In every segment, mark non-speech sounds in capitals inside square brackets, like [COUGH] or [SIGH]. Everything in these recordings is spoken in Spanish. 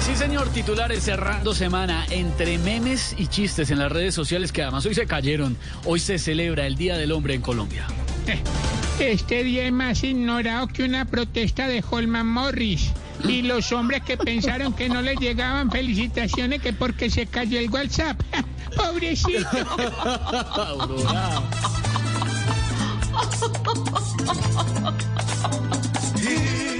Sí, señor, titulares cerrando semana entre memes y chistes en las redes sociales que además hoy se cayeron. Hoy se celebra el Día del Hombre en Colombia. [LAUGHS] Este día es más ignorado que una protesta de Holman Morris. Y los hombres que pensaron que no les llegaban felicitaciones que porque se cayó el WhatsApp. [LAUGHS] Pobrecito. [LAUGHS]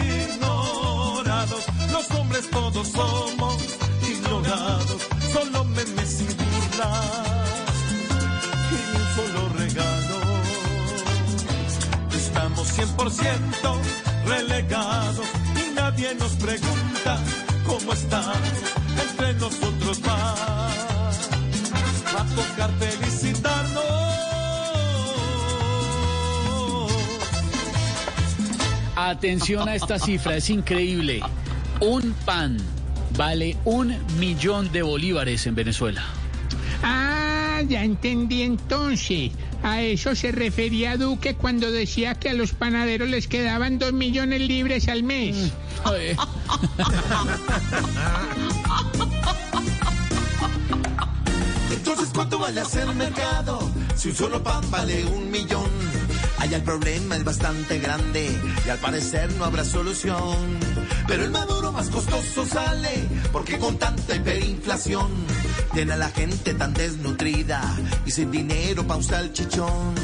burlas y un solo regalo. Estamos 100% relegados y nadie nos pregunta cómo estamos entre nosotros más. Va a tocar felicitarnos. Atención a esta cifra, es increíble. Un pan vale un millón de bolívares en Venezuela. Ah, ya entendí entonces. A eso se refería Duque cuando decía que a los panaderos les quedaban dos millones libres al mes. [LAUGHS] Entonces, ¿cuánto vale hacer mercado? Si un solo pan vale un millón. Allá el problema es bastante grande y al parecer no habrá solución. Pero el maduro más costoso sale porque con tanta hiperinflación tiene a la gente tan desnutrida y sin dinero pa' un salchichón.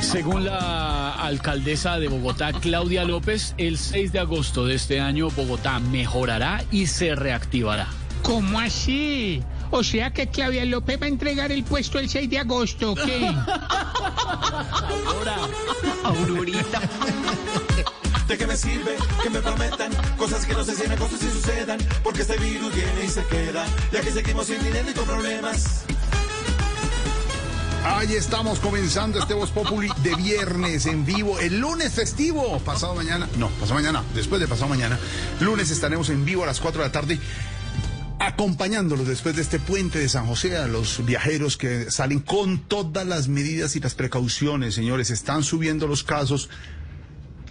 Según la alcaldesa de Bogotá, Claudia López, el 6 de agosto de este año Bogotá mejorará y se reactivará. ¿Cómo así? O sea que Claudia López va a entregar el puesto el 6 de agosto, ¿o ¿qué? ¿De qué me sirve que me prometan cosas que no se cien cosas y sucedan? Porque este virus viene y se queda, ya que seguimos sin dinero y con problemas. Ahí estamos comenzando este Voz Populi de viernes en vivo, el lunes festivo, pasado mañana, no, pasado mañana, después de pasado mañana, lunes estaremos en vivo a las 4 de la tarde, acompañándolos después de este puente de San José a los viajeros que salen con todas las medidas y las precauciones, señores, están subiendo los casos,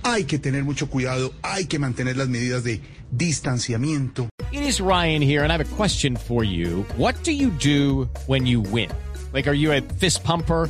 hay que tener mucho cuidado, hay que mantener las medidas de distanciamiento. It is Ryan here, and I have a question for you. What do you do when you win? Like, are you a fist pumper?